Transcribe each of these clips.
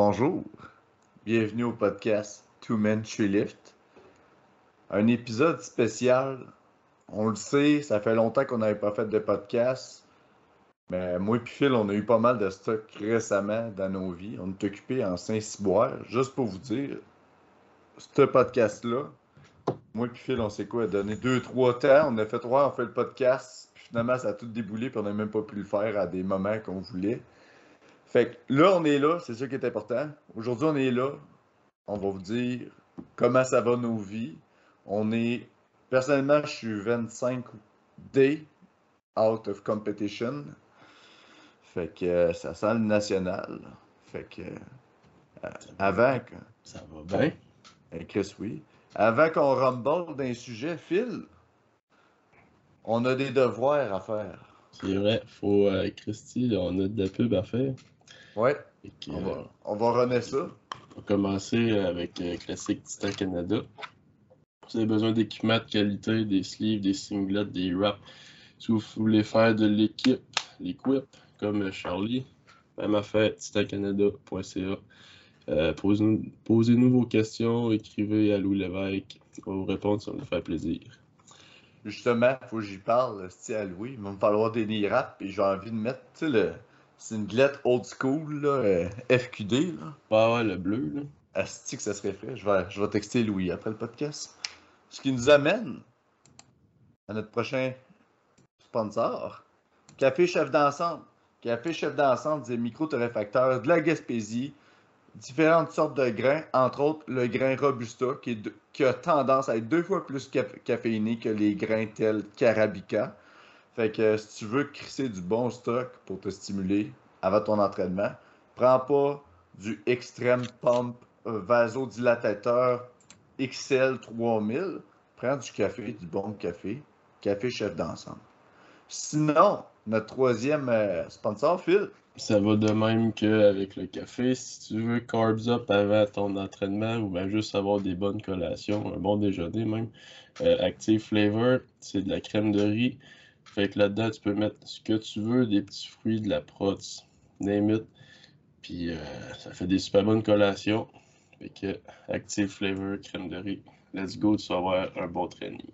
Bonjour, bienvenue au podcast Two Men Lift. Un épisode spécial. On le sait, ça fait longtemps qu'on n'avait pas fait de podcast. Mais moi et Phil, on a eu pas mal de stock récemment dans nos vies. On est occupé en Saint-Cyboire. Juste pour vous dire, ce podcast-là, moi et Phil, on sait quoi, donné deux, trois temps. On a fait trois, on fait le podcast. Puis finalement, ça a tout déboulé, puis on n'a même pas pu le faire à des moments qu'on voulait. Fait que là, on est là, c'est ça qui est important. Aujourd'hui, on est là. On va vous dire comment ça va nos vies. On est. Personnellement, je suis 25 days out of competition. Fait que euh, ça sent le national. Fait que. euh, avant. que- Ça va bien. eh, Chris, oui. Avant qu'on rumble d'un sujet, Phil, on a des devoirs à faire. C'est vrai, faut euh, Christy, on a de la pub à faire. Ouais, on euh, va, on va runner ça. on va commencer avec euh, Classique Titan Canada. Si vous avez besoin d'équipements de qualité, des sleeves, des singlets, des wraps, si vous voulez faire de l'équipe, l'équipe, comme euh, Charlie, même affaire, titancanada.ca. Euh, posez-nous, posez-nous vos questions, écrivez à Louis Lévesque. On va vous répondre, ça va nous faire plaisir. Justement, faut que j'y parle, c'est à Louis. Il va me falloir des rap et j'ai envie de mettre, tu sais, le singlet old school, là, euh, FQD, là. Ah ouais, le bleu, là. Asti que ça serait fait. Je vais, je vais texter Louis après le podcast. Ce qui nous amène à notre prochain sponsor, Café Chef d'ensemble. Café Chef d'ensemble des micro-torréfacteurs de la Gaspésie, différentes sortes de grains, entre autres le grain Robusta, qui, est de- qui a tendance à être deux fois plus caf- caféiné que les grains tels qu'Arabica. Fait que si tu veux crisser du bon stock pour te stimuler avant ton entraînement, prends pas du Extreme Pump vasodilatateur XL 3000. Prends du café, du bon café. Café chef d'ensemble. Sinon, notre troisième euh, sponsor, Phil, Ça va de même qu'avec le café. Si tu veux carbs up avant ton entraînement ou bien juste avoir des bonnes collations, un bon déjeuner même, euh, Active Flavor, c'est de la crème de riz. Fait que là-dedans, tu peux mettre ce que tu veux, des petits fruits, de la prots, name it. Puis euh, ça fait des super bonnes collations. Fait que Active Flavor, crème de riz. Let's go, tu vas avoir un bon training.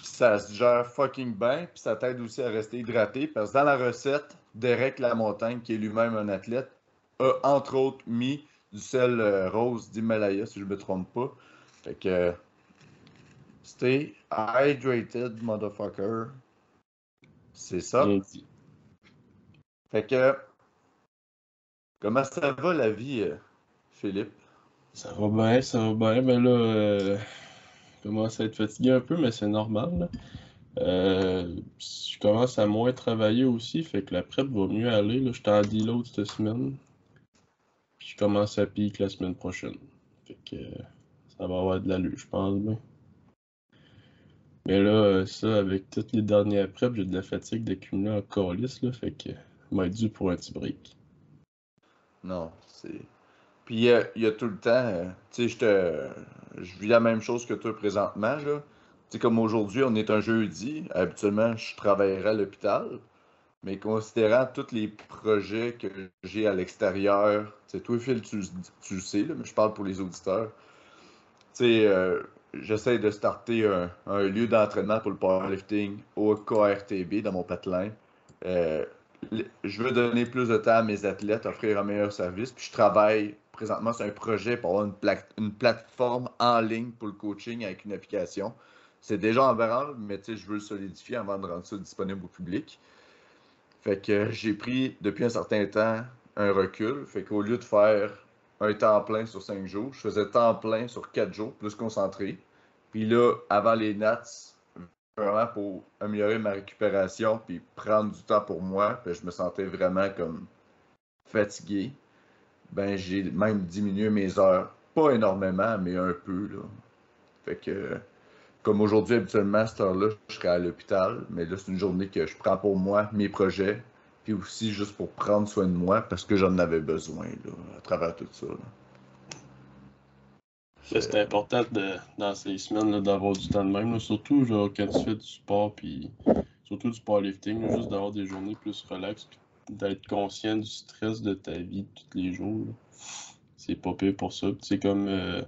ça se gère fucking bien, puis ça t'aide aussi à rester hydraté, parce que dans la recette, Derek Lamontagne, qui est lui-même un athlète, a entre autres mis du sel euh, rose d'Himalaya, si je me trompe pas. Fait que, stay hydrated, motherfucker. C'est ça. Bien dit. Fait que, comment ça va la vie, euh, Philippe? Ça va bien, ça va bien, mais là, euh, je commence à être fatigué un peu, mais c'est normal. là. Euh, je commence à moins travailler aussi, fait que la prep va mieux aller. Là. J'étais en deload cette semaine. Puis je commence à pique la semaine prochaine. Fait que euh, ça va avoir de l'allure, je pense bien. Mais là, euh, ça, avec toutes les dernières preps, j'ai de la fatigue d'accumuler en calice, là, fait que m'a dû pour un petit break. Non, c'est. Puis euh, il y a tout le temps, euh, tu sais, je te. Je vis la même chose que toi présentement, là. Tu sais, comme aujourd'hui, on est un jeudi. Habituellement, je travaillerais à l'hôpital. Mais considérant tous les projets que j'ai à l'extérieur, tu sais, toi, Phil, tu, tu le sais, là, mais je parle pour les auditeurs. Tu sais, euh, j'essaie de starter un, lieu d'entraînement pour le powerlifting au KRTB dans mon patelin. Euh, je veux donner plus de temps à mes athlètes, offrir un meilleur service. Puis je travaille présentement sur un projet pour avoir une, une plateforme en ligne pour le coaching avec une application. C'est déjà en branle, mais je veux le solidifier avant de rendre ça disponible au public. Fait que j'ai pris depuis un certain temps un recul. Fait lieu de faire un temps plein sur cinq jours, je faisais temps plein sur quatre jours, plus concentré. Puis là, avant les Nats, vraiment pour améliorer ma récupération puis prendre du temps pour moi, puis je me sentais vraiment comme fatigué. Ben j'ai même diminué mes heures, pas énormément, mais un peu là. Fait que comme aujourd'hui habituellement à cette heure-là, je serais à l'hôpital, mais là c'est une journée que je prends pour moi, mes projets, puis aussi juste pour prendre soin de moi parce que j'en avais besoin à travers tout ça. C'est important de, dans ces semaines d'avoir du temps de même. Surtout genre, quand tu fais du sport, puis surtout du powerlifting, là, juste d'avoir des journées plus relax, puis d'être conscient du stress de ta vie tous les jours. C'est pas pire pour ça. C'est comme, euh,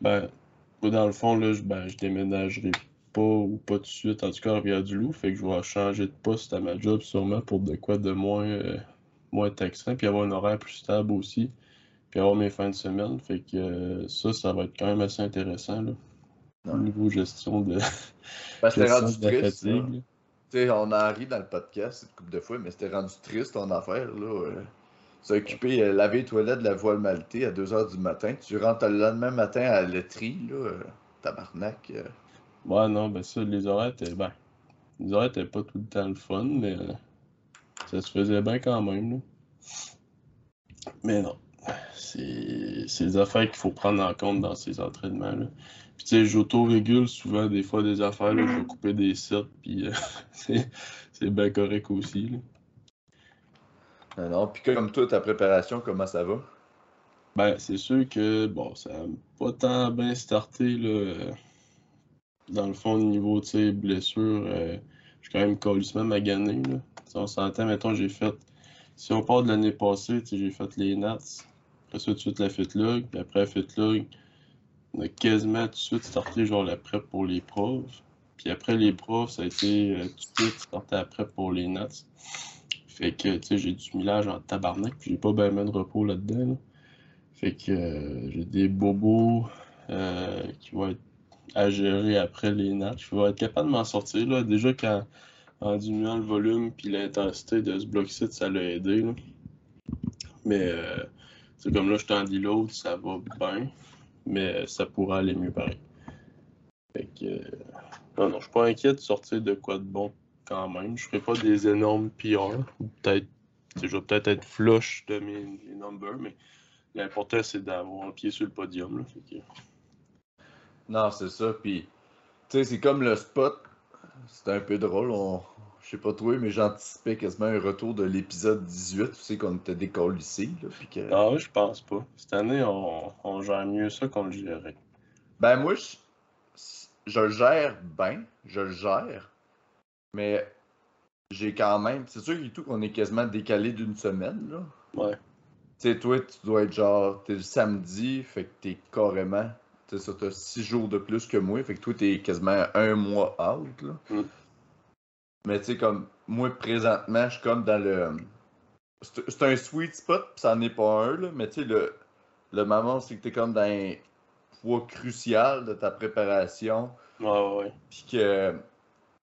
ben, dans le fond, là, je, ben, je déménagerai pas ou pas tout de suite, en tout cas, à du loup Fait que je vais changer de poste à ma job sûrement pour de quoi de moins, euh, moins taxant, puis avoir un horaire plus stable aussi, puis avoir mes fins de semaine. Fait que euh, ça, ça va être quand même assez intéressant, là. Au niveau gestion de. Ben, rendu triste. on a ri dans le podcast une couple de fois, mais c'était rendu triste ton affaire. là. Euh, S'occuper, euh, laver les toilettes de la voile maltée à 2h du matin. Tu rentres le lendemain matin à la laiterie, là, tabarnak. Ouais, non, ben ça, les horaires étaient. Ben, les horaires étaient pas tout le temps le fun, mais ça se faisait bien quand même. Là. Mais non. C'est des affaires qu'il faut prendre en compte dans ces entraînements. Là. Puis tu sais, j'auto-régule souvent des fois des affaires, là, je vais couper des sets, puis c'est bien correct aussi. Là. Non, non. Puis comme toi, ta préparation, comment ça va? Ben, c'est sûr que, bon, ça n'a pas tant bien starté, là. Dans le fond, au niveau, tu sais, blessure, euh, je suis quand même colissement magané, là. Si on s'entend, mettons, j'ai fait... Si on part de l'année passée, tu sais, j'ai fait les Nats. Après ça, tout de suite, la FitLog. Puis après la FitLog, on a quasiment tout de suite starté, genre, la prep pour les profs. Puis après les profs, ça a été euh, tout de suite starté après pour les Nats. Fait que, tu sais, j'ai du millage en tabarnak, puis j'ai pas bien de repos là-dedans. Fait que euh, j'ai des bobos euh, qui vont être à gérer après les natchs. Je vais être capable de m'en sortir. Là. Déjà, quand, en diminuant le volume puis l'intensité de ce bloc site, ça l'a aidé. Là. Mais, c'est euh, comme là, je t'en dis l'autre, ça va bien. Mais ça pourrait aller mieux pareil. Fait que, non, non, je suis pas inquiet de sortir de quoi de bon quand même. Je ferai pas des énormes PR. Peut-être, je vais peut-être être flush de mes, numbers, mais l'important c'est d'avoir un pied sur le podium. Non, c'est ça. Puis, tu sais, c'est comme le spot. C'est un peu drôle. Je sais pas trop, mais j'anticipais quasiment un retour de l'épisode 18. Tu sais qu'on était puis que... Ah, je pense pas. Cette année, on, on gère mieux ça qu'on le gérait. Ben, moi, je, je le gère bien. Je le gère. Mais j'ai quand même. C'est sûr tout qu'on est quasiment décalé d'une semaine, là. Ouais. Tu sais, toi, tu dois être genre. T'es le samedi, fait que t'es carrément. Tu sais, ça, t'as six jours de plus que moi, fait que toi, t'es quasiment un mois out, là. Mm. Mais tu sais, comme. Moi, présentement, je suis comme dans le. C'est un sweet spot, pis ça n'en est pas un, là. Mais tu sais, le, le moment, c'est que t'es comme dans un poids crucial de ta préparation. Ouais, ouais, ouais. Puis que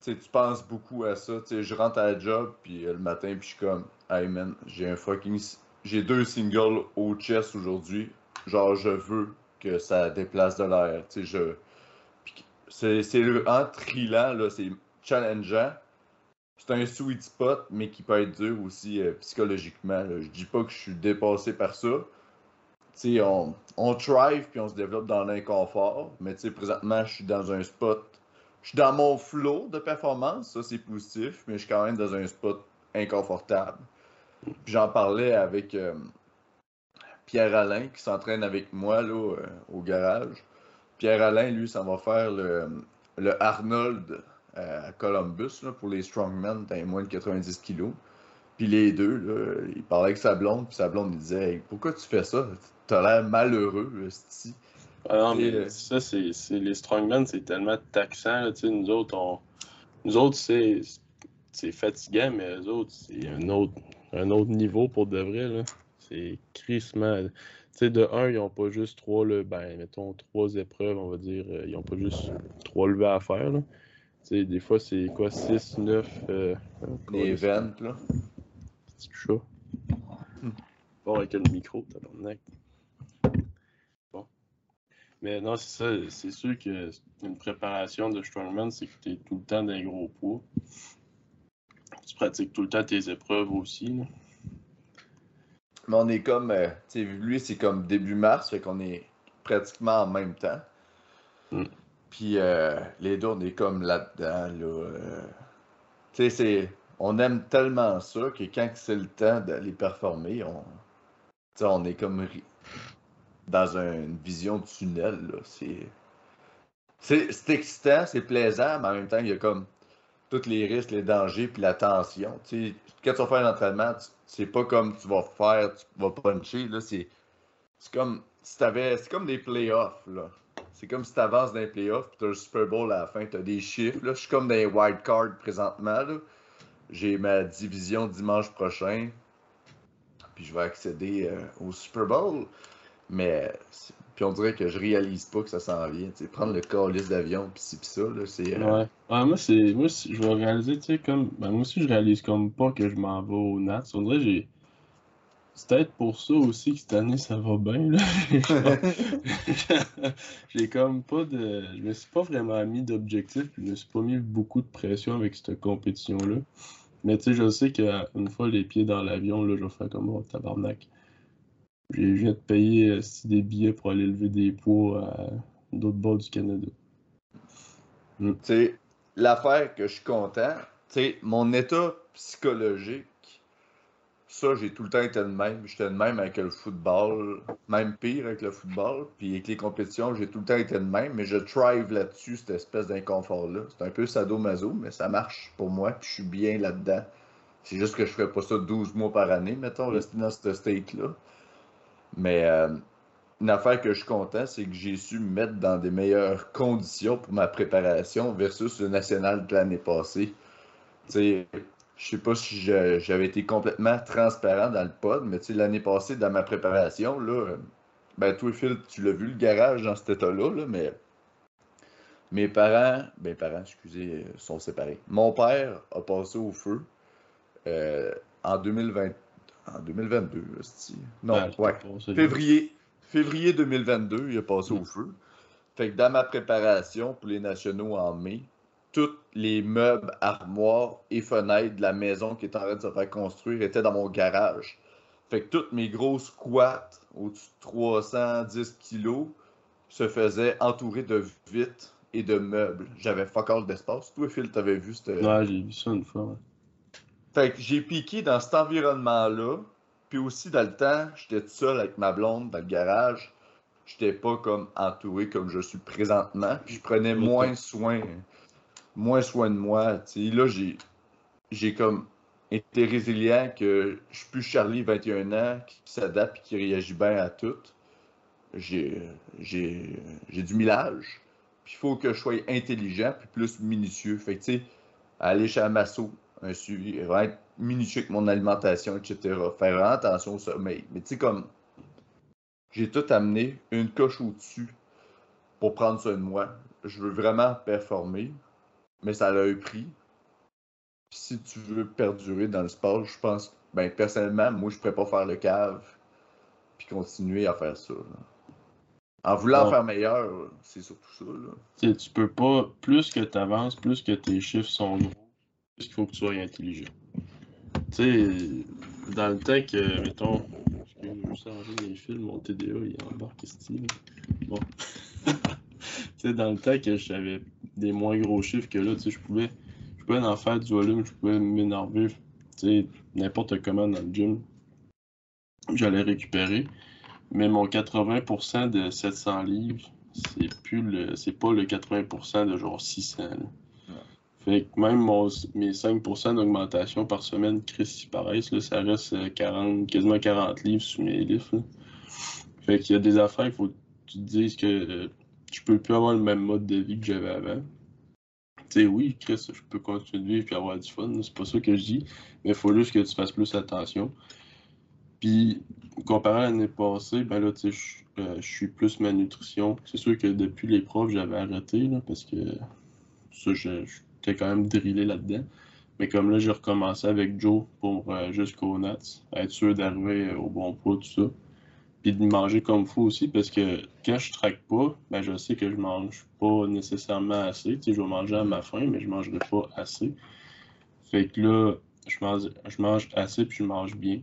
tu penses beaucoup à ça. sais, je rentre à la job, puis euh, le matin, puis je suis comme, hey man, j'ai un fucking. J'ai deux singles au chest aujourd'hui. Genre, je veux que ça déplace de l'air. Tu sais, je. C'est le trilant, là, c'est challengeant. C'est un sweet spot, mais qui peut être dur aussi euh, psychologiquement. Je dis pas que je suis dépassé par ça. On, on thrive puis on se développe dans l'inconfort, mais présentement, je suis dans un spot je suis dans mon flow de performance, ça c'est positif, mais je suis quand même dans un spot inconfortable. J'en parlais avec euh, Pierre Alain qui s'entraîne avec moi là, euh, au garage. Pierre Alain, lui, ça va faire le, le Arnold à Columbus là, pour les strongmen dans moins de 90 kilos. Puis les deux, là, il parlait avec sa blonde, puis sa blonde il disait Pourquoi tu fais ça? T'as l'air malheureux, ici. Ah non, mais euh, ça, c'est, les strongmen, c'est tellement taxant. Là, nous autres, on, nous autres, c'est, c'est fatigant, mais eux autres, c'est un autre, un autre niveau pour de vrai. Là. C'est crissement. Tu sais, de un, ils n'ont pas juste trois, ben, mettons, trois épreuves, on va dire. Euh, ils n'ont pas juste trois levées à faire. Là. Sais, des fois, c'est quoi, 6, 9. Euh, les là. C'est chaud. Bon, avec le micro, t'as mais non, c'est ça. C'est sûr que une préparation de strongman, c'est que tu es tout le temps d'un gros poids. Tu pratiques tout le temps tes épreuves aussi. Mais on est comme. Euh, tu sais, lui, c'est comme début mars, fait qu'on est pratiquement en même temps. Mm. Puis euh, les deux, on est comme là-dedans. Là, euh. tu sais. On aime tellement ça que quand c'est le temps d'aller performer, on, on est comme dans une vision de tunnel. C'est, excitant, c'est plaisant, mais en même temps, il y a comme. tous les risques, les dangers, puis la tension. Quand tu vas faire l'entraînement, c'est pas comme tu vas faire, tu vas puncher, c'est comme si t'avais, c'est comme des playoffs. C'est comme si tu avances dans les playoffs, puis tu as le Super Bowl à la fin, tu as des chiffres. Là. Je suis comme dans les wild cards présentement. J'ai ma division dimanche prochain, puis je vais accéder euh, au Super Bowl. Mais puis on dirait que je réalise pas que ça s'en vient. Prendre le calice d'avion, puis ci, puis ça, c'est. Euh, ouais. moi, c'est. Moi, je vais réaliser, tu sais, comme. Ben, moi aussi, je réalise comme pas que je m'en vais au Nats. On dirait j'ai c'est peut-être pour ça aussi que cette année ça va bien. J'ai comme pas de. Je me suis pas vraiment mis d'objectif, je me suis pas mis beaucoup de pression avec cette compétition-là. Mais tu sais, je sais qu'une fois les pieds dans l'avion, là, je vais faire comme oh, tabarnak. Je viens de payer euh, des billets pour aller lever des poids à d'autres bords du Canada. Mm. Tu sais, l'affaire que je suis content, tu sais, mon état psychologique ça, j'ai tout le temps été le même. J'étais le même avec le football, même pire avec le football. Puis avec les compétitions, j'ai tout le temps été le même, mais je thrive là-dessus, cette espèce d'inconfort-là. C'est un peu sadomaso, mais ça marche pour moi, puis je suis bien là-dedans. C'est juste que je ferais pas ça 12 mois par année, mettons, rester dans ce state-là. Mais euh, une affaire que je suis content, c'est que j'ai su me mettre dans des meilleures conditions pour ma préparation versus le national de l'année passée. Tu sais, je sais pas si j'avais été complètement transparent dans le pod, mais l'année passée, dans ma préparation, là, ben, toi, Phil, tu l'as vu, le garage dans cet état-là, mais mes parents, ben, parents, excusez, sont séparés. Mon père a passé au feu euh, en 2020, en 2022, non, ouais, février, février 2022, il a passé au mm. feu. Fait que dans ma préparation pour les nationaux en mai, tous les meubles, armoires et fenêtres de la maison qui est en train de se faire construire étaient dans mon garage. Fait que toutes mes grosses squats au-dessus de 310 kilos se faisaient entourer de vitres et de meubles. J'avais fuck all d'espace. Toi, Phil, t'avais vu cette... Ouais, j'ai vu ça une fois. Fait que j'ai piqué dans cet environnement-là. Puis aussi, dans le temps, j'étais tout seul avec ma blonde dans le garage. J'étais pas comme entouré comme je suis présentement. Puis je prenais moins soin moins soin de moi. Là, j'ai, j'ai comme été résilient que je suis plus Charlie, 21 ans, qui, s'adapte et qui réagit bien à tout. J'ai, j'ai, j'ai du millage. Puis il faut que je sois intelligent puis plus minutieux. Fait que, tu sais, aller chez Amasso, un suivi, être minutieux avec mon alimentation, etc. Faire attention au sommeil. Mais tu sais, comme, j'ai tout amené une coche au-dessus pour prendre soin de moi. Je veux vraiment performer mais ça a un prix. si tu veux perdurer dans le sport, je pense, ben personnellement, moi, je pourrais pas faire le cave puis continuer à faire ça. En voulant faire meilleur, c'est surtout ça. Là. Tu peux pas, plus que tu avances, plus que tes chiffres sont gros, plus qu'il faut que tu sois intelligent. Tu sais, dans le temps que, mettons, je vais changer mes fils, mon TDA, il est embarqué style. Bon. sais, dans le temps que j'avais des moins gros chiffres que là, tu sais, je pouvais, je pouvais en faire du volume, je pouvais m'énerver, tu sais, n'importe comment dans le gym. J'allais récupérer. Mais mon 80% de 700 livres, c'est plus le, c'est pas le 80% de genre 600. Fait que même mes 5% d'augmentation par semaine, Chris, paraissent, là, ça reste 40, quasiment 40 livres sur mes livres. Fait qu'il y a des affaires, il faut que tu te dises que euh, je peux plus avoir le même mode de vie que j'avais avant. Tu sais, oui, Chris, je peux continuer de vivre et avoir du fun, c'est pas ça que je dis, mais il faut juste que tu fasses plus attention. Puis, comparé à l'année passée, ben là, tu sais, euh, je suis plus ma nutrition. C'est sûr que depuis l'épreuve, j'avais arrêté, là, parce que ça, j'étais quand même drillé là-dedans. Mais comme là, j'ai recommencé avec Joe pour euh, jusqu'au Nats, être sûr d'arriver au bon poids, tout ça puis de manger comme fou aussi, parce que quand je traque pas, ben je sais que je mange pas nécessairement assez. Tu sais, je vais manger à ma faim, mais je mangerai pas assez. Fait que là, je mange, je mange assez puis je mange bien.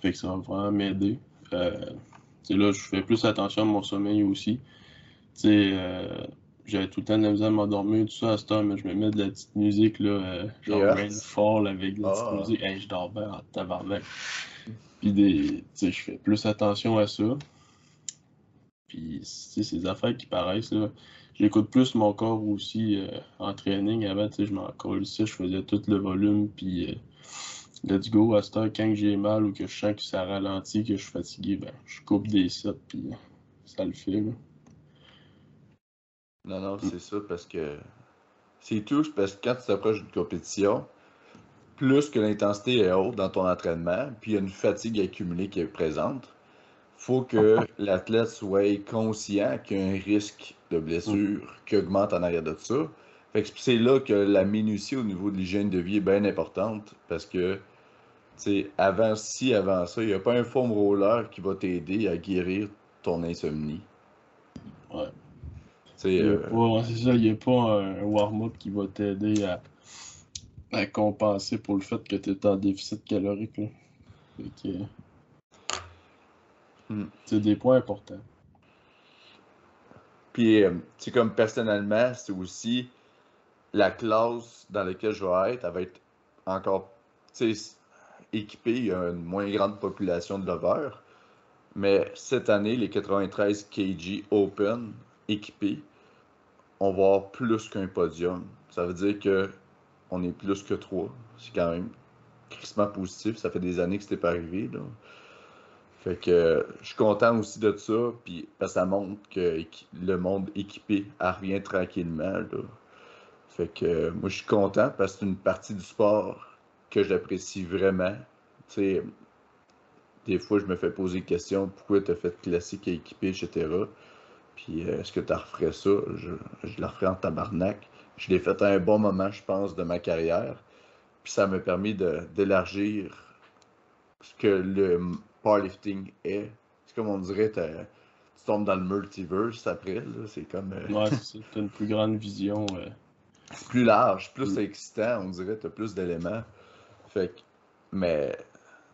Fait que ça va vraiment m'aider. Euh, là, je fais plus attention à mon sommeil aussi. Tu sais, euh, j'avais tout le temps de la misère à m'endormir, tout ça à ce temps, mais je me mets de la petite musique, là, euh, genre fort avec de la petite ah. musique. Hey, je dors bien en tabarnak. Puis des, je fais plus attention à ça. Puis ces affaires qui paraissent, là, j'écoute plus mon corps aussi euh, en training. Avant, je m'en ici, je faisais tout le volume, puis euh, let's go. À cette heure, quand j'ai mal ou que je sens que ça ralentit, que je suis fatigué, ben, je coupe des sets, puis ça le fait. Là. Non, non, c'est ça, parce que c'est tout, parce que quand tu t'approches d'une compétition, plus que l'intensité est haute dans ton entraînement, puis il y a une fatigue accumulée qui est présente, faut que l'athlète soit conscient qu'il y a un risque de blessure qui augmente en arrière de ça. Fait que c'est là que la minutie au niveau de l'hygiène de vie est bien importante parce que avant si avant ça, il n'y a pas un foam roller qui va t'aider à guérir ton insomnie. Ouais. Euh, c'est ça, il n'y a pas un warm-up qui va t'aider à, à, compenser pour le fait que tu es en déficit calorique. Là. Hmm. C'est des points importants. Puis, c'est euh, comme personnellement, c'est aussi la classe dans laquelle je vais être, elle va être encore équipée. Il y a une moins grande population de lovers. Mais cette année, les 93 kg Open équipés, on va avoir plus qu'un podium. Ça veut dire que on est plus que trois. C'est quand même crissement positif. Ça fait des années que c'était pas arrivé. Là. Fait que je suis content aussi de ça, puis parce que ça montre que le monde équipé revient tranquillement. Là. Fait que moi je suis content parce que c'est une partie du sport que j'apprécie vraiment. sais, des fois je me fais poser des questions pourquoi tu as fait classique et équipé, etc. Puis euh, est-ce que tu referais ça? Je, je la referais en tabarnak. Je l'ai fait à un bon moment, je pense, de ma carrière. Puis ça m'a permis d'élargir ce que le powerlifting est. C'est comme on dirait, tu tombes dans le multiverse après. C'est comme. Euh, ouais, c'est une plus grande vision. C'est plus large, plus excitant, on dirait, tu as plus d'éléments. Fait que. Mais,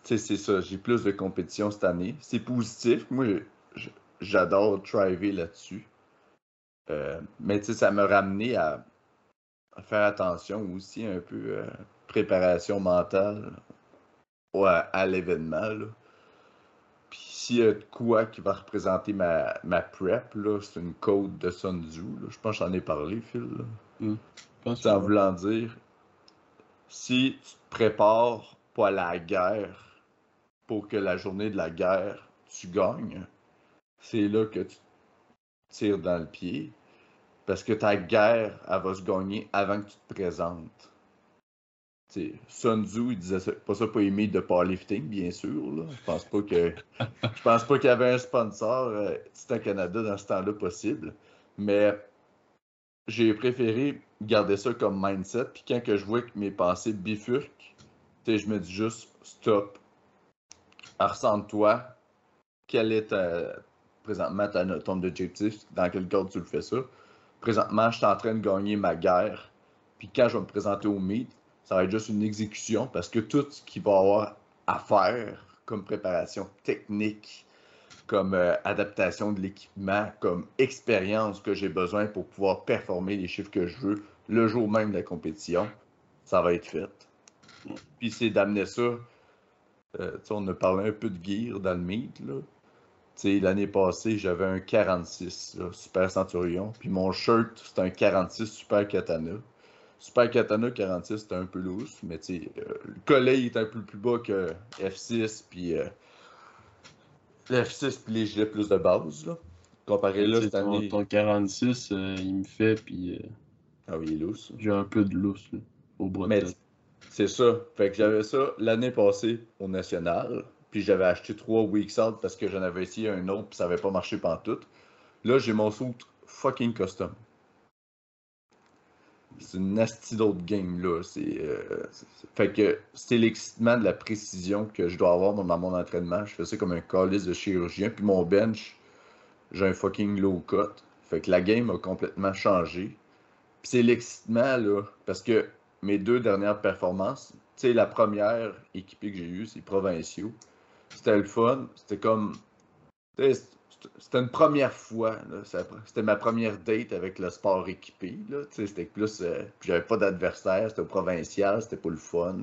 tu sais, c'est ça, j'ai plus de compétition cette année. C'est positif. Moi, j'adore driver là-dessus. Euh, mais, tu sais, ça m'a ramené à, faire attention aussi un peu euh, préparation mentale à, l'événement. Puis s'il y a de quoi qui va représenter ma, ma prep, c'est une code de Sun Tzu. Je pense que j'en ai parlé, Phil. Là. Mm. En voulant dire, si tu te prépares pas à la guerre pour que la journée de la guerre, tu gagnes, c'est là que tu tires dans le pied. Parce que ta guerre, elle va se gagner avant que tu te présentes. T'sais, Sun Tzu, il disait pas ça pour aimer de powerlifting, bien sûr. Là. Je pense pas que je pense pas qu'il y avait un sponsor euh, un Canada dans ce temps-là possible. Mais j'ai préféré garder ça comme mindset. Puis quand que je vois que mes pensées bifurquent, je me dis juste stop. Ressente-toi. Quel est ta, présentement ton objectif? Dans quel cadre tu le fais ça? Présentement, je suis en train de gagner ma guerre. Puis quand je vais me présenter au meet, ça va être juste une exécution parce que tout ce qu'il va avoir à faire comme préparation technique, comme euh, adaptation de l'équipement, comme expérience que j'ai besoin pour pouvoir performer les chiffres que je veux le jour même de la compétition, ça va être fait. Puis c'est d'amener ça. Euh, on a parlé un peu de gear dans le meet. L'année passée, j'avais un 46 Super Centurion. Puis mon shirt, c'est un 46 Super Katana. Super Katana 46, c'était un peu loose, mais tu euh, le collet est un peu plus bas que F6, puis euh, F6 puis les gilets plus de base, là. Comparé là, cette année... Ton 46, euh, il me fait, puis... ah oui, il est loose. J'ai un peu de loose, au bras mais C'est ça. Fait que j'avais ça l'année passée au National, puis j'avais acheté trois Weeks Out parce que j'en avais essayé un autre, puis ça avait pas marché tout. Là, j'ai mon suit fucking custom c'est une nasty d'autre game là. Euh, c'est, fait que c'est l'excitement de la précision que je dois avoir dans mon entraînement. Je fais ça comme un calice de chirurgien. Puis mon bench, j'ai un fucking low cut. Fait que la game a complètement changé. Puis c'est l'excitement là. Parce que mes deux dernières performances, tu sais, la première équipée que j'ai eue, c'est provinciaux. C'était le fun. C'était comme c'était une première fois. C'était ma première date avec le sport équipé. C'était plus. Euh, j'avais pas d'adversaire, c'était au provincial, c'était pas le fun.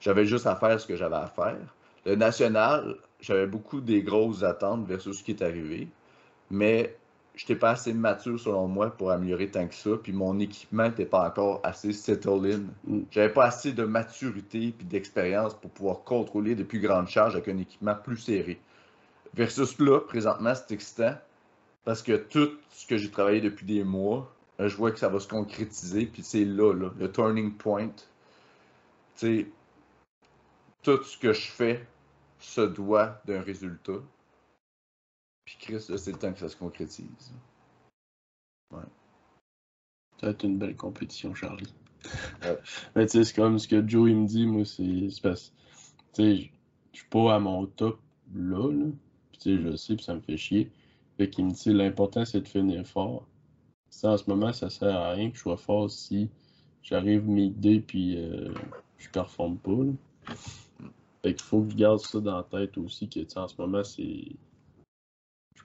J'avais juste à faire ce que j'avais à faire. Le national, j'avais beaucoup des grosses attentes versus ce qui est arrivé. Mais j'étais pas assez mature selon moi pour améliorer tant que ça, puis mon équipement n'était pas encore assez settled in. Mm. J'avais pas assez de maturité puis d'expérience pour pouvoir contrôler de plus grandes charges avec un équipement plus serré. Versus là, présentement, c'est excitant parce que tout ce que j'ai travaillé depuis des mois, euh, je vois que ça va se concrétiser, puis c'est là, là, le turning point. Tu sais, tout ce que je fais se doit d'un résultat. Puis Chris, là, c'est le temps que ça se concrétise. Ça va être une belle compétition, Charlie. Ouais. Mais tu sais, c'est comme ce que Joe il me dit, moi, c'est c'est parce tu sais, je suis pas à mon top là, là. Puis tu sais, je le sais, puis ça me fait chier. Fait qu'il me dit, l'important, c'est de finir fort. Ça, en ce moment, ça sert à rien que je sois fort si j'arrive mid-day puis euh, je performe pas, là. Fait qu'il faut que je garde ça dans la tête aussi, que tu sais, en ce moment, c'est.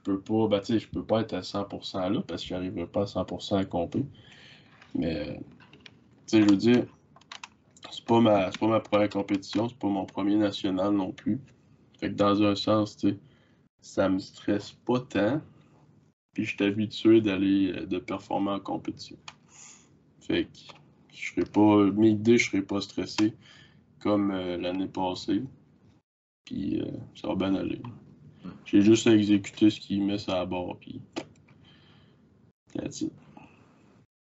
Je peux pas, ben, je peux pas être à 100% là parce que j'arriverai pas à 100% à compter. Mais, tu sais, je veux dire, c'est pas ma, pas ma première compétition, c'est pas mon premier national non plus. Fait que dans un sens, tu sais, ça me stresse pas tant. Puis je suis habitué d'aller, euh, de performer en compétition. Fait que je serai pas, mes idées, je serai pas stressé comme euh, l'année passée. Puis euh, ça va bien aller. J'ai juste à exécuter ce qu'il met sur la barre, puis. That's it.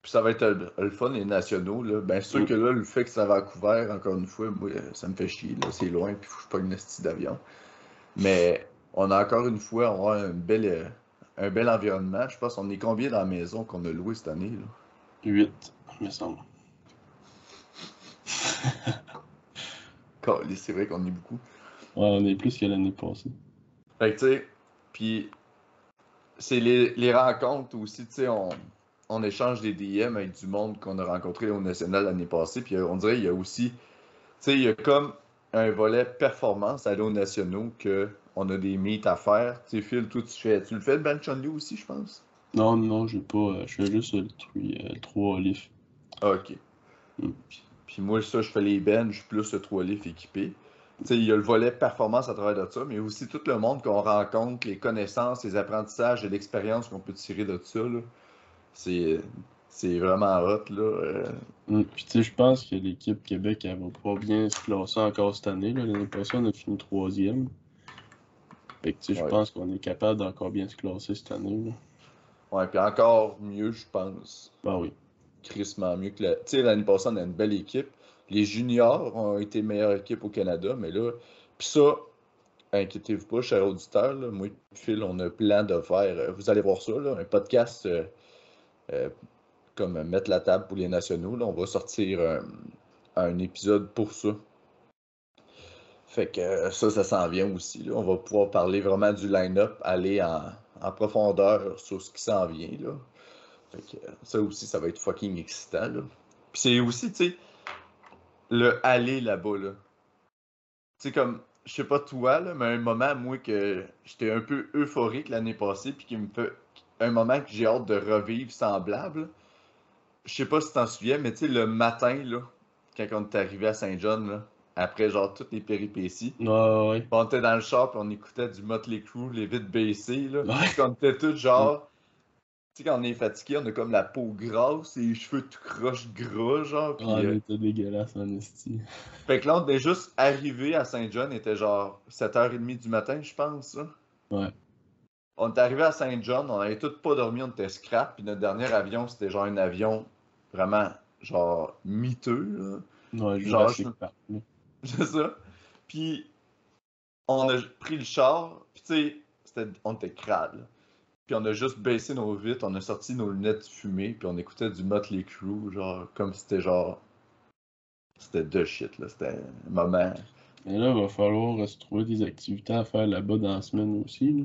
Puis ça va être euh, le fun, les nationaux. Là. Bien sûr Mm. que là, le fait que ça va à couvert, encore une fois, moi, ça me fait chier. Là. C'est loin, puis faut que je pogne une d'avion. Mais on a encore une fois, on a un bel, euh, un bel environnement. Je pense qu'on est combien dans la maison qu'on a loué cette année? Là? 8, me semble. C'est vrai qu'on est beaucoup. Ouais, on est plus que l'année passée. Fait que, tu sais, puis c'est les, les rencontres aussi, tu sais, on, on échange des DM avec du monde qu'on a rencontré au National l'année passée, puis euh, on dirait qu'il y a aussi, tu sais, il y a comme un volet performance à l'eau nationaux que on a des meets à faire. Tu sais, Phil, toi, tu fais, tu le fais on you aussi, je pense? Non, non, j'ai pas. euh, je fais juste le 3 livres. Ah, ok. Mm. Puis, puis moi, ça, je fais les bench plus le 3 livres équipé. Il y a le volet performance à travers de ça, mais aussi tout le monde qu'on rencontre, les connaissances, les apprentissages et l'expérience qu'on peut tirer de ça. C'est, vraiment hot. Là. euh. Mm. Puis tu sais, je pense que l'équipe Québec, elle va pas bien se classer encore cette année. L'année passée, on a fini troisième. Fait que tu sais, je pense qu'on est capable d'encore bien se classer cette année. Là. Ouais, puis encore mieux, je pense. Ben oui. Crissement mieux que la... Tu sais, l'année passée, on a une belle équipe. Les juniors ont été meilleure équipe au Canada, mais là... Puis ça, inquiétez-vous pas, chers auditeurs, moi et Phil, on a plein de faire... Vous allez voir ça, un podcast euh, euh, comme Mettre la table pour les nationaux. Là, on va sortir un épisode pour ça. Fait que euh, ça, ça s'en vient aussi. là. On va pouvoir parler vraiment du line-up, aller en, en profondeur sur ce qui s'en vient. Là. Fait que, ça aussi, ça va être fucking excitant. Là. Puis c'est aussi, tu sais, le aller là-bas. Là. Tu sais, comme, je sais pas toi, là, mais un moment, moi, que j'étais un peu euphorique l'année passée, puis qui me fait. Un moment que j'ai hâte de revivre semblable. Je sais pas si t'en souviens, mais tu sais, le matin, là, quand on est arrivé à Saint-John, là, après genre toutes les péripéties, Ouais, ouais, ouais. on était dans le shop, on écoutait du Motley Crue, les vitres baissées, là. Ouais. Puis on était tous genre. Tu sais, quand on est fatigué, on a comme la peau grasse et les cheveux tout croche gras, genre. Ah, euh, mais t'es dégueulasse esti. Fait que là, on est juste arrivé à Saint-John, était genre 7h30 du matin, je pense. Ouais. On est arrivé à Saint-John, on avait tous pas dormi, on était scrap, puis notre dernier avion, c'était genre un avion vraiment, genre, miteux, là. Ouais, Genre, je-. C'est ça. Puis, on a pris le char, puis tu sais, on était crade, là. Puis on a juste baissé nos vitres, on a sorti nos lunettes fumées, puis on écoutait du Motley Crue, genre, comme c'était genre... C'était de shit, là. C'était un moment... Mais là, il va falloir se trouver des activités à faire là-bas dans la semaine aussi. Là.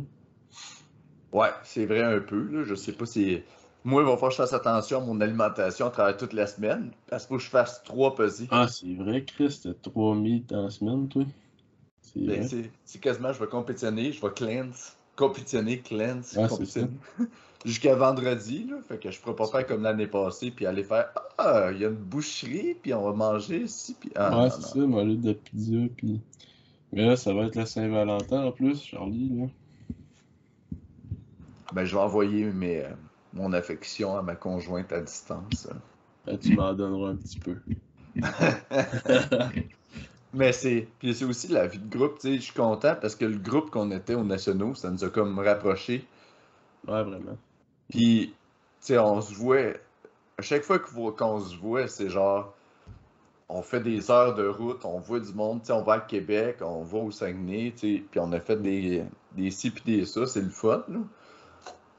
Ouais, c'est vrai un peu, là. Je sais pas si... Moi, il va falloir que je fasse attention à mon alimentation à travers toute la pesées. Parce qu'il faut que je fasse trois pesées. Ah, c'est vrai, Chris, t'as 3 meets dans la semaine, toi. C'est Ben, vrai. c'est c'est quasiment, je vais compétitionner, je vais cleanse, compétitionner, cleanse, Ouais, c'est compétitionner. Jusqu'à vendredi, là. Fait que je pourrais pas faire comme l'année passée, puis aller faire Ah, il y a une boucherie, puis on va manger ici, puis. Ah, ouais, c'est ça, manger de la pizza, puis... Mais là, ça va être la Saint-Valentin en plus, Charlie, là. Ben, je vais envoyer mes, euh, mon affection à ma conjointe à distance. Ah, tu m'en donneras un petit peu. Mais c'est. Puis c'est aussi la vie de groupe, tu sais. Je suis content parce que le groupe qu'on était aux nationaux, ça nous a comme rapprochés. Ouais, vraiment. Puis, tu sais, on se voit. À chaque fois qu'on se voit, c'est genre. On fait des heures de route, on voit du monde, tu sais, on va à Québec, on va au Saguenay, tu sais, puis on a fait des, des ci puis des ça, c'est le fun, là.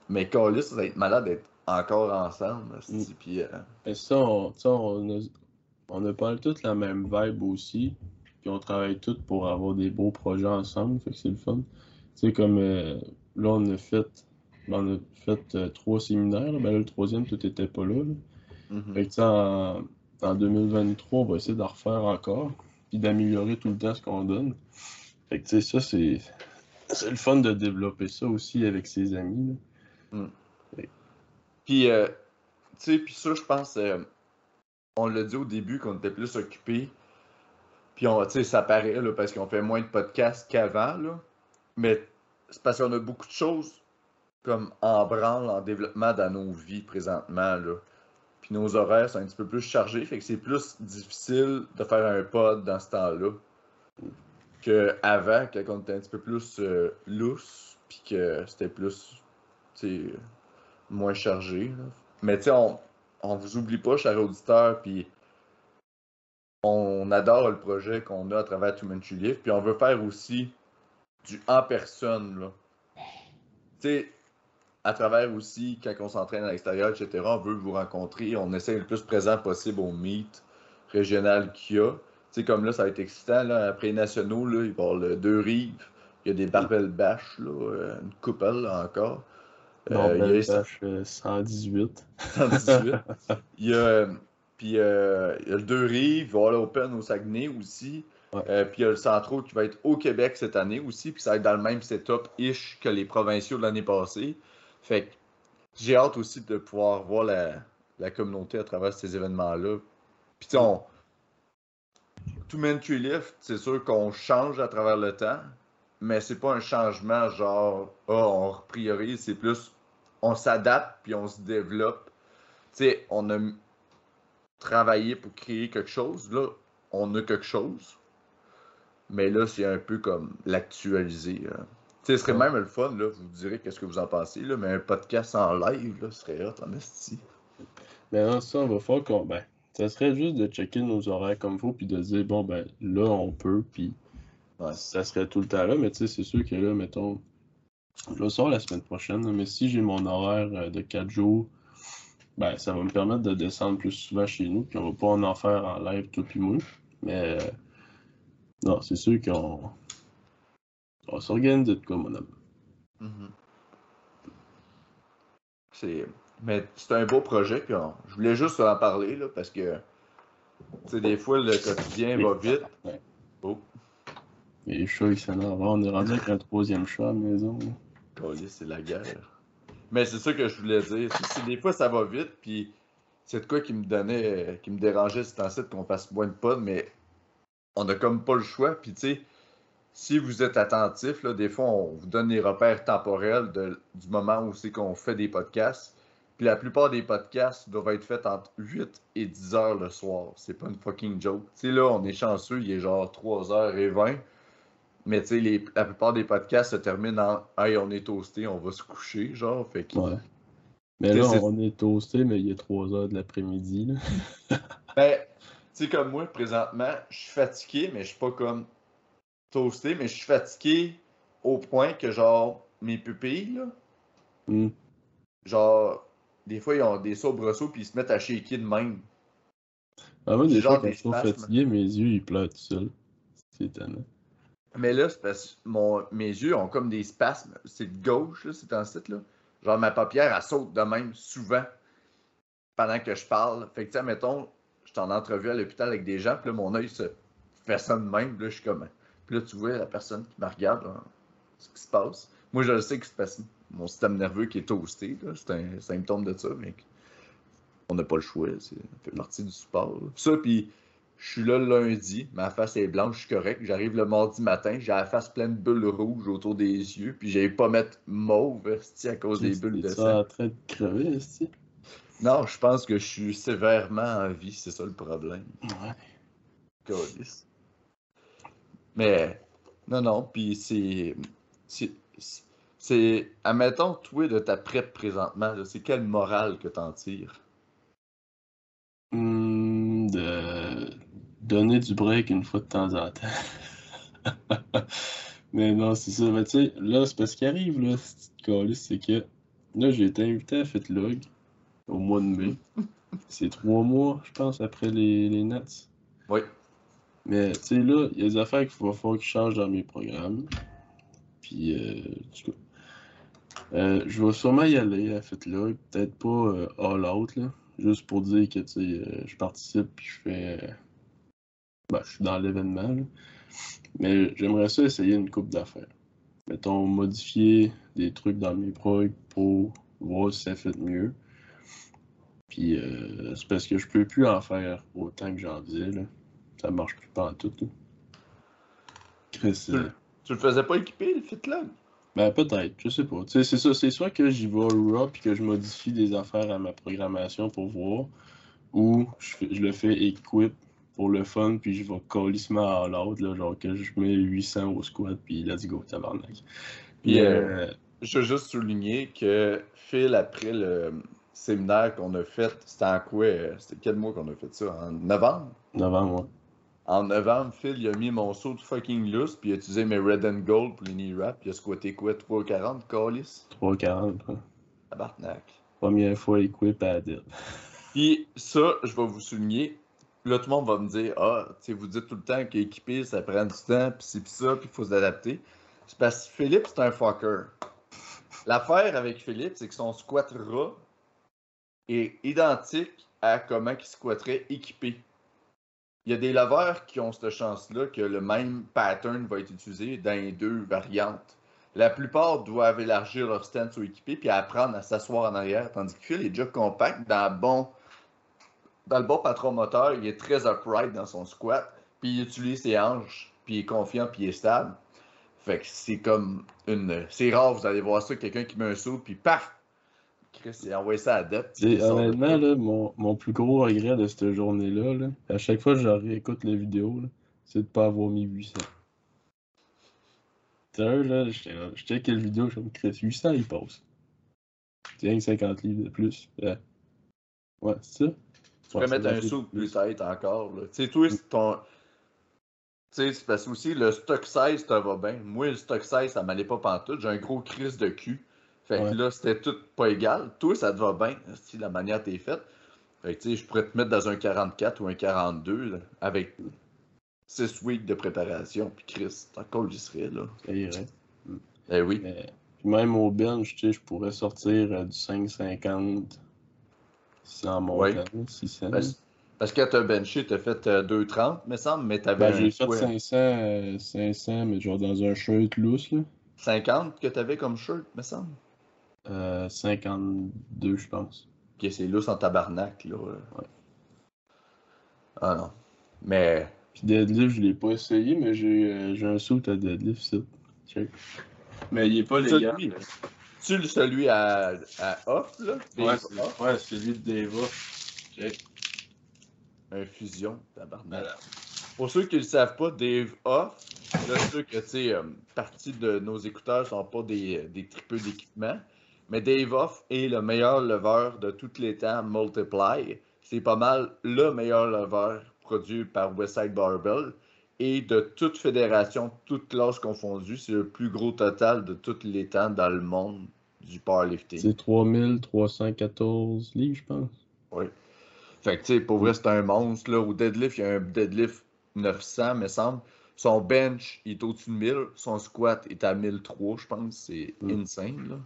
Mais Calis, ça va être malade d'être encore ensemble, esti, puis euh, Et ça, on, on, a, on a pas toute la même vibe aussi. Puis on travaille tous pour avoir des beaux projets ensemble. Fait que c'est le fun. Tu sais, comme euh, là, on a fait, on a fait euh, trois séminaires. là. Ben là, le troisième, tout était pas là. là. mhm. Fait que, en, en 2023, on va essayer d'en refaire encore. Puis d'améliorer tout le temps ce qu'on donne. Fait que, tu sais, ça, c'est. C'est le fun de développer ça aussi avec ses amis. là. Puis, euh, tu sais, puis ça, je pense, euh, on l'a dit au début qu'on était plus occupés. Puis, on, ça paraît, là, parce qu'on fait moins de podcasts qu'avant, là. Mais c'est parce qu'on a beaucoup de choses comme en branle, en développement dans nos vies présentement, là. Puis nos horaires sont un petit peu plus chargés, fait que c'est plus difficile de faire un pod dans ce temps-là qu'avant, quand on était un petit peu plus euh, lousse, puis que c'était plus, moins chargé. Mais tu sais, on, on vous oublie pas, chers auditeurs, puis on adore le projet qu'on a à travers Too Many Livre, puis on veut faire aussi du en personne, là. Tu sais, à travers aussi, quand on s'entraîne à l'extérieur, etc., on veut vous rencontrer, on essaie le plus présent possible au meet régional qu'il y a. Tu sais, comme là, ça va être excitant, là, après les nationaux, là, il va y avoir le deux rives, il y a des barbelles bâches, là, euh, une couple, là, encore. Euh, il y a belle les- tâche, euh, 118. 118. Il y a, euh, puis, euh, il y a le Deux Rives, il va y avoir l'Open au Saguenay aussi. Ouais. Euh, puis il y a le Centro qui va être au Québec cette année aussi. Puis ça va être dans le même setup-ish que les provinciaux de l'année passée. Fait que j'ai hâte aussi de pouvoir voir la, la communauté à travers ces événements-là. Puis tu sais, on. Tout Tree Lift, c'est sûr qu'on change à travers le temps, mais c'est pas un changement genre, ah, on priorise, c'est plus, on s'adapte puis on se développe. Tu sais, on a travaillé pour créer quelque chose, là, on a quelque chose, mais là, c'est un peu comme l'actualiser. sais, ce serait même le fun, là, vous direz qu'est-ce que vous en pensez, là, mais un podcast en live, là, serait hot en esti. Mais non, ça, on va faire qu'on. Ben, ça serait juste de checker nos horaires comme faut, puis de dire, bon, ben, là, on peut, puis Ouais. ça serait tout le temps là. Mais tu sais, c'est sûr que là, mettons, je le sors la semaine prochaine, mais si j'ai mon horaire euh, de 4 jours, ben, ça va me permettre de descendre plus souvent chez nous, puis on va pas en en faire en live, tout puis moi. Mais, euh, non, c'est sûr qu'on. On va s'organiser de quoi, mon homme. Mhm. C'est... Mais c'est un beau projet, puis on- je voulais juste en parler, là, parce que, des fois, le quotidien va vite. Ouais. Oh, chats, ils s'énervent. On est rendu avec un troisième chat à la maison. là. câlisse, c'est la guerre. Mais c'est ça que je voulais dire. Sais, des fois, ça va vite, puis c'est de quoi qui me donnait, euh, qui me dérangeait ce temps-ci qu'on fasse moins de pod, mais on a comme pas le choix. Puis, tu sais, si vous êtes attentif, là, des fois, on vous donne les repères temporels du moment où c'est qu'on fait des podcasts. Puis la plupart des podcasts doivent être faits entre 8 et 10 heures le soir. C'est pas une fucking joke. Tu sais, là, on est chanceux, il est genre 3h20. Mais tu sais, la plupart des podcasts se terminent en Hey, on est toasté, on va se coucher, genre. Fait que. Ouais. Mais là, on est toasté, mais il est 3 heures de l'après-midi. là. Ben, tu sais, comme moi, présentement, je suis fatigué, mais je suis pas comme toasté, mais je suis fatigué au point que, genre, mes pupilles, là, Hmm. genre, des fois, ils ont des soubresauts puis ils se mettent à shaker de même. Ah, moi, des fois, quand je suis fatigué, mes yeux, ils pleurent tout seuls. C'est étonnant. Mais là, c'est parce que mon, mes yeux ont comme des spasmes. C'est de gauche, là, c'est en site, là. Genre, ma paupière, elle saute de même souvent pendant que je parle. Fait que, tu sais, mettons, je suis en entrevue à l'hôpital avec des gens, puis là, mon œil se fait ça de même, là, je suis comme. Puis là, tu vois la personne qui me regarde, ce qui se passe. Moi, je le sais que parce que mon système nerveux qui est toasté, là. C'est un symptôme de ça, mais on n'a pas le choix. c'est- Ça fait partie du là. Ça, puis je suis là le lundi, ma face est blanche, je suis correct. J'arrive le mardi matin, j'ai la face pleine de bulles rouges autour des yeux, puis j'ai pas mettre mauve à cause des bulles de sang. en train de crever, Non, je pense que je suis sévèrement en vie, c'est ça le problème. Ouais. Mais, non, non, puis c'est. C'est. Admettons, toi, de ta prep présentement, c'est quelle morale que t'en tires? Hmm, de donner du break une fois de temps en temps. Mais non, c'est ça. Mais tu sais, là, c'est parce qu'il arrive, là, c'est que là, j'ai été invité à FitLog au mois de mai. c'est trois mois, je pense, après les, les Nets. Oui. Mais tu sais, là, il y a des affaires qu'il va falloir que je change dans mes programmes. Puis, euh, du coup, euh, je vais sûrement y aller à FitLog. Peut-être pas euh, all out, là. Juste pour dire que, tu sais, euh, je participe puis je fais ben, je suis dans l'événement. Mais j'aimerais ça essayer une coupe d'affaires. Mettons, modifier des trucs dans mes prog pour voir si ça fait mieux. Puis euh, c'est parce que je peux plus en faire autant que j'en faisais. Là. Ça marche plus pas en tout. Chris, euh, tu, le faisais pas équiper le FitLog? Ben peut-être, je sais pas. c'est ça, c'est soit que j'y vais raw puis que je modifie des affaires à ma programmation pour voir, ou je, je le fais equip pour le fun, puis je vais colissement à l'autre, là, genre que je mets 800 au squat, puis let's go, tabarnak. Puis, euh, je veux juste souligner que Phil, après le séminaire qu'on a fait, c'était en quoi euh, C'était quel mois qu'on a fait ça? En novembre? Novembre, ouais. En novembre, Phil, il a mis mon saut de fucking loose, puis il a utilisé mes red and gold pour les knee wrap, puis il a squatté quoi 3,40 Callis 3,40, ouais. Tabarnak. Première fois équipé à dire. Puis ça, je vais vous souligner, là, tout le monde va me dire Ah, vous dites tout le temps qu'équiper, ça prend du temps, puis c'est ça, puis il faut s'adapter. C'est parce que Philippe, c'est un fucker. L'affaire avec Philippe, c'est que son squat ras est identique à comment il squatterait équipé. Il y a des lovers qui ont cette chance-là que le même pattern va être utilisé dans les deux variantes. La plupart doivent élargir leur stance ou équipé puis apprendre à s'asseoir en arrière, tandis que Phil est déjà compact dans bon dans le bon patron moteur, il est très upright dans son squat, puis il utilise ses hanches, puis il est confiant, puis il est stable. Fait que c'est comme une. C'est rare, vous allez voir ça, quelqu'un qui met un saut, puis paf! Chris, il a envoyé ça à depth. Honnêtement, là, mon, mon, plus gros regret de cette journée-là, là, à chaque fois que je réécoute la vidéo, c'est de ne pas avoir mis 800. Sérieux, là, je check quelle vidéo, je me Chris, 800, il passe. Tiens, 50 livres de plus. Ouais, ouais c'est ça. Tu pourrais mettre un sou plus tête encore. Tu sais, toi, c'est ton. Tu sais, c'est parce que aussi le stock size, ça va bien. Moi, le stock size, ça m'allait pas pantoute. J'ai un gros crise de cul. Fait que là, c'était tout pas égal. Toi, ça te va bien, si la manière t'es faite. Fait que tu sais, je pourrais te mettre dans un 44 ou un 42 avec 6 weeks de préparation. Puis Chris, encore j'y serais là. Ça irait. Eh oui. même au bench, tu sais, je pourrais sortir euh, du 5,50 600 montant, 600. Parce, parce que t'as benché, t'as fait 2,30, euh, me semble, mais t'avais. Ben, j'ai fait 500, 500, euh, mais genre dans un shirt loose, là. 50 que t'avais comme shirt, me semble? Euh, 52, je pense. Ok, c'est loose en tabarnak, là. Ouais. Ah non. Mais. Puis deadlift, je l'ai pas essayé, mais j'ai euh, un saut à deadlift, ça. Check. Mais il est pas légal. Tu celui à, à off, là? Ouais, ouais celui de Dave Off. Infusion, tabarnak. Pour ceux qui ne le savent pas, Dave Off, là, ceux que, tu sais, euh, partie de nos écouteurs sont pas des, des tripeux d'équipement, mais Dave Off est le meilleur lever de tous les temps, Multiply. C'est pas mal le meilleur lever produit par Westside Barbell. Et de toute fédération, toute classe confondue, c'est le plus gros total de tous les temps dans le monde du powerlifting. C'est 3314 livres, je pense. Oui. Fait que, tu sais, pour vrai, c'est un monstre. Là. Au deadlift, il y a un deadlift 900, me semble. Son bench, il est au-dessus de 1000. Son squat est à 1003, je pense. C'est mm. insane, là.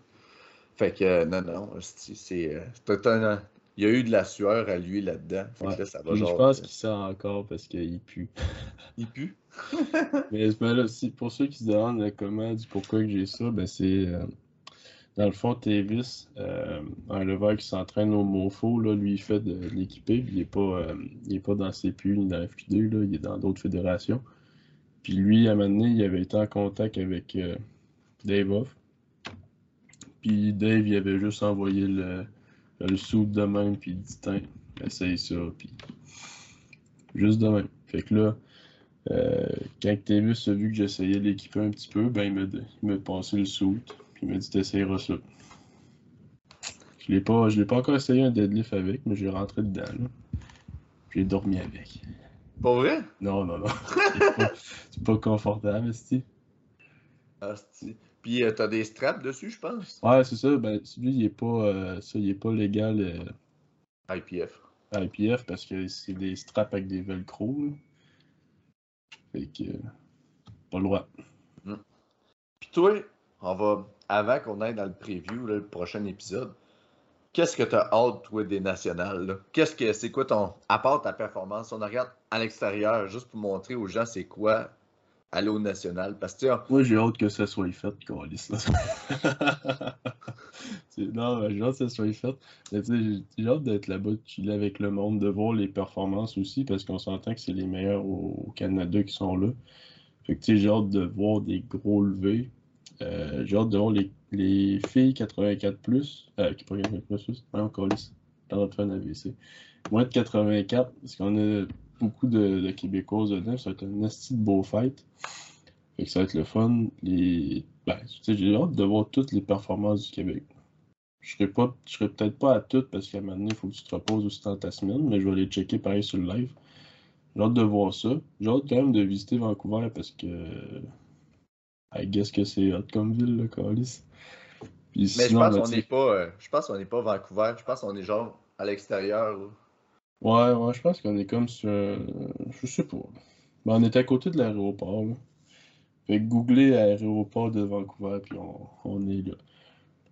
Fait que, euh, non, non, c'est euh, un, il y a eu de la sueur à lui là-dedans. ça va je pense qu'il sent encore parce qu'il pue. il pue? mais, là, pour ceux qui se demandent comment, du pourquoi que j'ai ça, ben c'est. Euh, dans le fond, Tavis, euh, un lever qui s'entraîne au MOFO, là, lui, il fait de, l'équiper. Il n'est pas, euh, il est pas dans CPU ni dans FQ2, là, il est dans d'autres fédérations. Puis lui, à un moment donné, il avait été en contact avec euh, Dave Off. Puis Dave, il avait juste envoyé le, le sou de même, puis il dit Tiens, essaye ça, puis juste de même. Fait que là, euh, quand Tavis a vu que j'essayais l'équiper un petit peu, ben il m'a passé le suit, puis il m'a dit T'essayeras ça. Je l'ai pas, je l'ai pas encore essayé un deadlift avec, mais j'ai rentré dedans. Là. J'ai dormi avec. Pour vrai? Non, non, non. c'est pas, pas, confortable. Ah, Sti. Puis euh, t'as des straps dessus, je pense. Ouais, c'est ça. Ben, celui, il est pas, euh, ça, il est pas légal. Euh, IPF. IPF parce que c'est des straps avec des velcro. Là. Fait que. pas le droit. Mm. Puis toi, on va. Avant qu'on aille dans le preview, là, le prochain épisode, qu'est-ce que tu as hâte, toi, des nationales? Qu'est-ce que c'est quoi ton. À part ta performance, on regarde à l'extérieur, juste pour montrer aux gens c'est quoi aller au national. Parce que, Moi, j'ai hâte que ça soit fait, Calis. non, j'ai hâte que ça soit fait. J'ai hâte d'être là-bas, de chiller avec le monde, de voir les performances aussi, parce qu'on s'entend que c'est les meilleurs au, Canada qui sont là. Fait que, j'ai hâte de voir des gros levés. Euh, j'ai hâte de voir les, les filles 84 plus. Euh, qui pas 84 plus. Ouais, encore Calis. J'ai hâte de faire un AVC. Moins de 84, parce qu'on a beaucoup de, de Québécoises dedans. Ça va être un esti de beau fight. Fait que ça va être le fun. Les... Ben, j'ai hâte de voir toutes les performances du Québec. Je serai pas, je serai peut-être pas à toutes parce qu'à un moment donné, il faut que tu te reposes aussi dans ta semaine, mais je vais les checker pareil sur le live. J'ai hâte de voir ça. J'ai hâte quand même de visiter Vancouver parce que. I guess que c'est hot comme ville, le Calis. mais je pense qu'on n'est pas. Euh, je pense qu'on n'est pas Vancouver. Je pense qu'on est genre à l'extérieur. Ouais, ouais, je pense qu'on est comme sur. Je sais pas. Ben, on est à côté de l'aéroport. Fait que googlez aéroport de Vancouver, puis on, est là.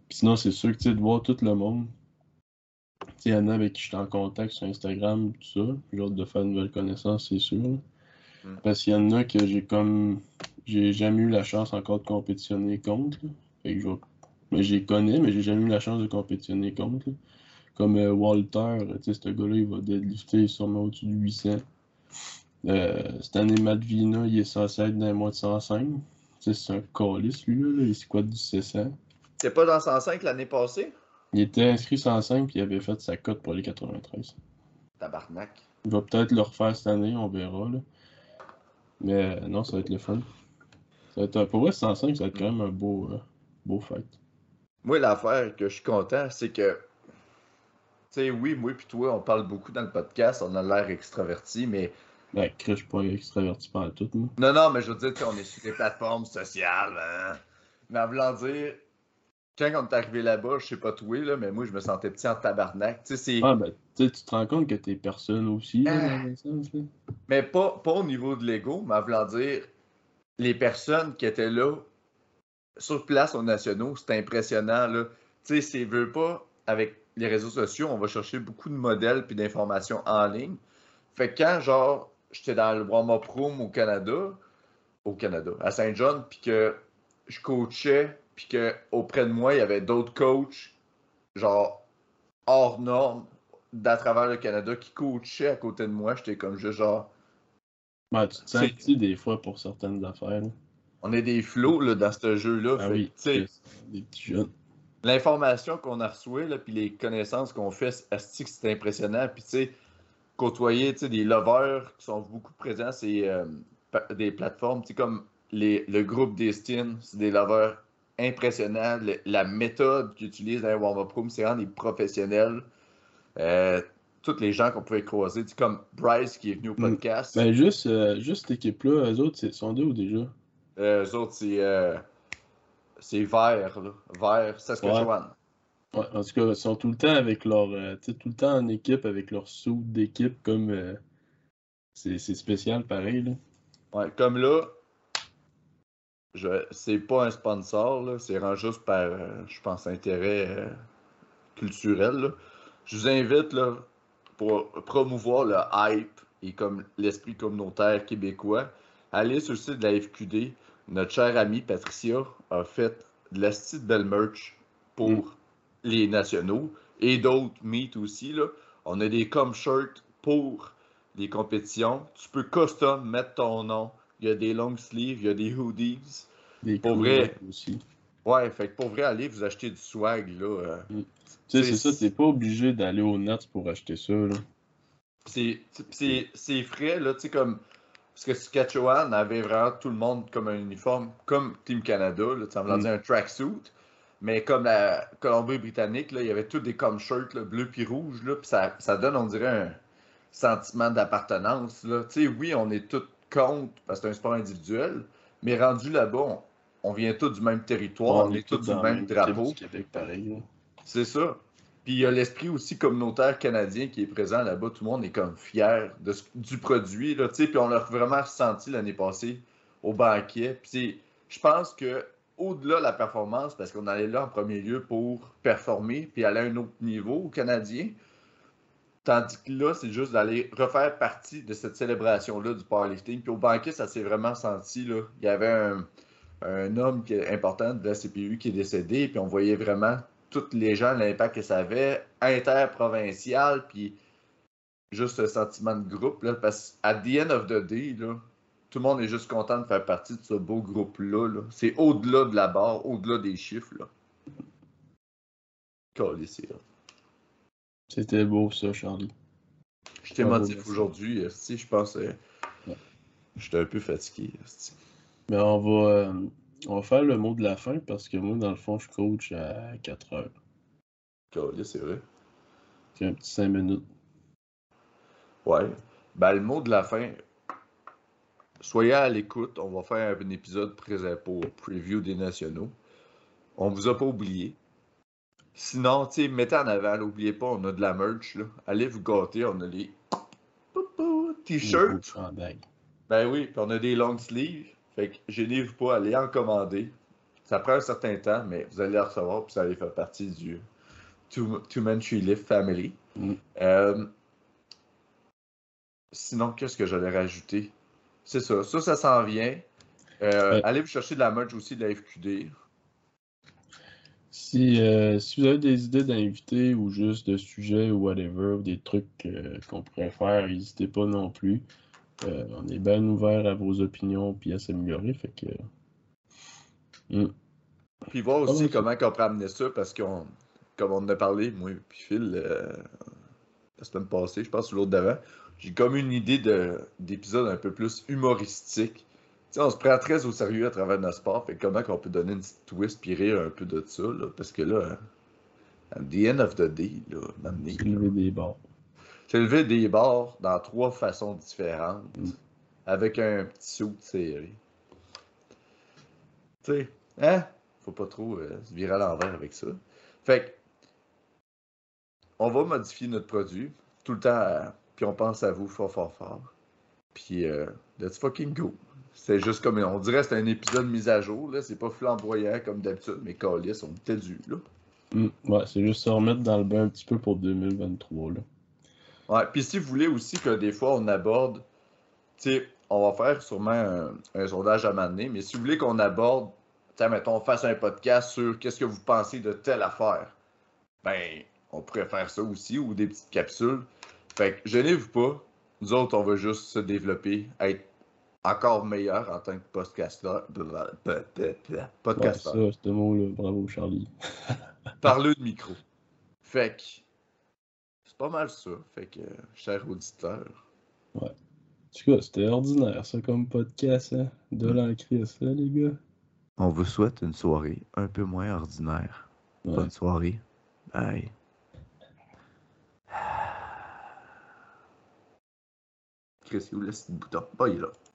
sinon, c'est sûr que tu sais, de voir tout le monde. Il y en a avec qui je suis en contact sur Instagram, tout ça. J'ai hâte de faire une nouvelle connaissance, c'est sûr. Mm. Parce qu'il y en a que j'ai comme. J'ai jamais eu la chance encore de compétitionner contre. Fait que je Mais j'ai connais, mais j'ai jamais eu la chance de compétitionner contre. Comme euh, Walter, tu sais, ce gars-là, il va deadlifter sûrement au-dessus de 800. Euh, cette année, Matvina, il est censé être dans les mois de 105. C'est un calice, lui, là. Il quoi du 600. C'est pas dans 105 l'année passée? Il était inscrit 105 puis il avait fait sa cote pour les 93. Tabarnak. Il va peut-être le refaire cette année, on verra. Là. Mais euh, non, ça va être le fun. Ça va être, pour vrai, 105, ça va être quand même un beau, euh, beau fight. Moi, l'affaire que je suis content, c'est que. Sais, oui, moi et toi, on parle beaucoup dans le podcast, on a l'air extraverti, mais ben, je suis pas extraverti par tout, moi. Non, non, mais je veux dire, on est sur des plateformes sociales, hein. Mais en voulant dire, quand on est arrivé là-bas, je sais pas toi, là, mais moi, je me sentais petit en tabarnak. Tu sais, ah, ben, tu te rends compte que t'es personne aussi, là, ah. Mais pas, pas au niveau de l'ego, mais en voulant dire, les personnes qui étaient là, sur place aux nationaux, c'était impressionnant, là. Tu sais, c'est veut pas, avec les réseaux sociaux, on va chercher beaucoup de modèles puis d'informations en ligne. Fait que quand, genre, j'étais dans le warm-up room au Canada, au Canada, à Saint-John, puis que je coachais, puis que auprès de moi, il y avait d'autres coachs, genre hors normes, d'à travers le Canada, qui coachaient à côté de moi. J'étais comme juste genre. Ouais, tu te sens petit des fois pour certaines affaires. On est des flots là, dans ce jeu-là. Ah oui, des petits jeunes. L'information qu'on a reçue, puis les connaissances qu'on fait, c'est impressionnant. Puis tu sais, côtoyer des lovers qui sont beaucoup présents c'est euh, des plateformes, comme les, le groupe Destin, c'est des lovers impressionnants. la méthode qu'ils utilisent dans les warm-up rooms, c'est vraiment des professionnels. Euh, toutes les gens qu'on pouvait croiser, comme Bryce qui est venu au mm. podcast. Ben juste, euh, juste cette équipe-là, eux autres, sont deux ou déjà? eux autres, c'est c'est vert, là. Vert, Saskatchewan. Ouais, en tout cas, ils sont tout le temps avec leur. Euh, tout le temps en équipe avec leur sous d'équipe comme. Euh, c'est spécial pareil. Là. Ouais, comme là, je, c'est pas un sponsor, c'est vraiment juste par, euh, je pense, intérêt culturel. Je vous invite là, pour promouvoir le hype et comme l'esprit communautaire québécois. Allez sur le site de la FQD. Notre chère amie Patricia a fait de la petite belle merch pour Mm. les nationaux et d'autres meets aussi. Là. On a des com shirts pour les compétitions. Tu peux custom mettre ton nom. Il y a des long sleeves, il y a des hoodies. Des Pour vrai. aussi. Ouais, fait que pour vrai, allez vous acheter du swag. Là, euh, Tu sais, c'est ça, t'es pas obligé d'aller au Nats pour acheter ça, là. c'est frais, là, tu sais, comme. Parce que Saskatchewan avait vraiment tout le monde comme un uniforme, comme Team Canada, là, on va Mm. dire un tracksuit. Mais comme la Colombie-Britannique, il y avait tous des comme shirts, bleu puis rouge, là, puis ça, ça donne, on dirait, un sentiment d'appartenance. là. Tu sais, oui, on est tous contre, parce que c'est un sport individuel, mais rendu là-bas, on, on vient tous du même territoire, on, est tous du même drapeau. C'est ça. Puis il y a l'esprit aussi communautaire canadien qui est présent là-bas. Tout le monde est comme fier du produit. Là, puis on l'a vraiment ressenti l'année passée au banquet. Puis je pense que au-delà de la performance, parce qu'on allait là en premier lieu pour performer puis aller à un autre niveau au Canadien, tandis que là, c'est juste d'aller refaire partie de cette célébration-là du powerlifting. Puis au banquet, ça s'est vraiment senti. Là. Il y avait un, homme important de la CPU qui est décédé, puis on voyait vraiment tous les gens, l'impact que ça avait, interprovincial, puis juste ce sentiment de groupe, là, parce qu'à the end of the day, là, tout le monde est juste content de faire partie de ce beau groupe-là. là. C'est au-delà de la barre, au-delà des chiffres. Là. C'était beau, ça, Charlie. J'étais merci. aujourd'hui, si je pense. Ouais. J'étais un peu fatigué. Mais on va, euh, on va faire le mot de la fin parce que moi, dans le fond, je coach à 4 heures. Calissé, c'est vrai. C'est un petit 5 minutes. Ouais. Ben, le mot de la fin. Soyez à l'écoute. On va faire un épisode présent pour preview des nationaux. On vous a pas oublié. Sinon, tu sais, mettez en avant, n'oubliez pas, on a de la merch. Là. Allez vous gâter, on a les t-shirts. Ben oui, puis on a des long sleeves. Fait que gênez-vous pas, allez en commander. Ça prend un certain temps, mais vous allez les recevoir, puis ça allait faire partie du Two, Two Man Tree Lift Family. Mm. Euh, sinon, qu'est-ce que j'allais rajouter? C'est ça, ça, ça s'en vient. Euh, Ouais. Allez vous chercher de la merch aussi de la FQD. Si, euh, si vous avez des idées d'invités ou juste de sujets ou whatever, ou des trucs euh, qu'on pourrait faire, n'hésitez pas non plus. Euh, on est bien ouvert à vos opinions puis à s'améliorer. Fait que. Mm. Puis voir Ah aussi comment on peut amener ça, parce qu'on, comme on en a parlé, moi et puis Phil, euh, la semaine passée, je pense, ou l'autre d'avant, j'ai comme une idée de, d'épisode un peu plus humoristique. On se prend très au sérieux à travers notre sport, fait comment qu'on peut donner une petite twist puis rire un peu de ça, là, parce que là, at the end of the day, là, m'amener, des bords. Lever des barres dans trois façons différentes, avec un petit de série. Tu sais, hein? Faut pas trop euh, se virer à l'envers avec ça. Fait que, on va modifier notre produit tout le temps, euh, puis on pense à vous fort, fort, fort. Puis, euh, let's fucking go. C'est juste comme, on dirait c'est un épisode mis à jour, là. C'est pas flamboyant comme d'habitude, mais calice, on était dû, là. Mm. Ouais, c'est juste se remettre dans le bain un petit peu pour 2023. Là. Ouais, puis si vous voulez aussi que des fois on aborde, tu sais, on va faire sûrement un, un sondage à m'amener, mais si vous voulez qu'on aborde, tu sais, mettons, on fasse un podcast sur qu'est-ce que vous pensez de telle affaire, ben, on pourrait faire ça aussi, ou des petites capsules. Fait que gênez-vous pas, nous autres, on va juste se développer, être encore meilleur en tant que podcasteur. Ouais, Podcasteur. ça, ce mot-là. Bravo, Charlie. Parleux de micro. Fait que, pas mal ça. Fait que, cher auditeur. En tout cas, c'était ordinaire, ça, comme podcast. Hein? De l'ancrer, ça, les gars. On vous souhaite une soirée un peu moins ordinaire. Ouais. Bonne soirée. Bye. Chris, il où le petit bouton? Est là.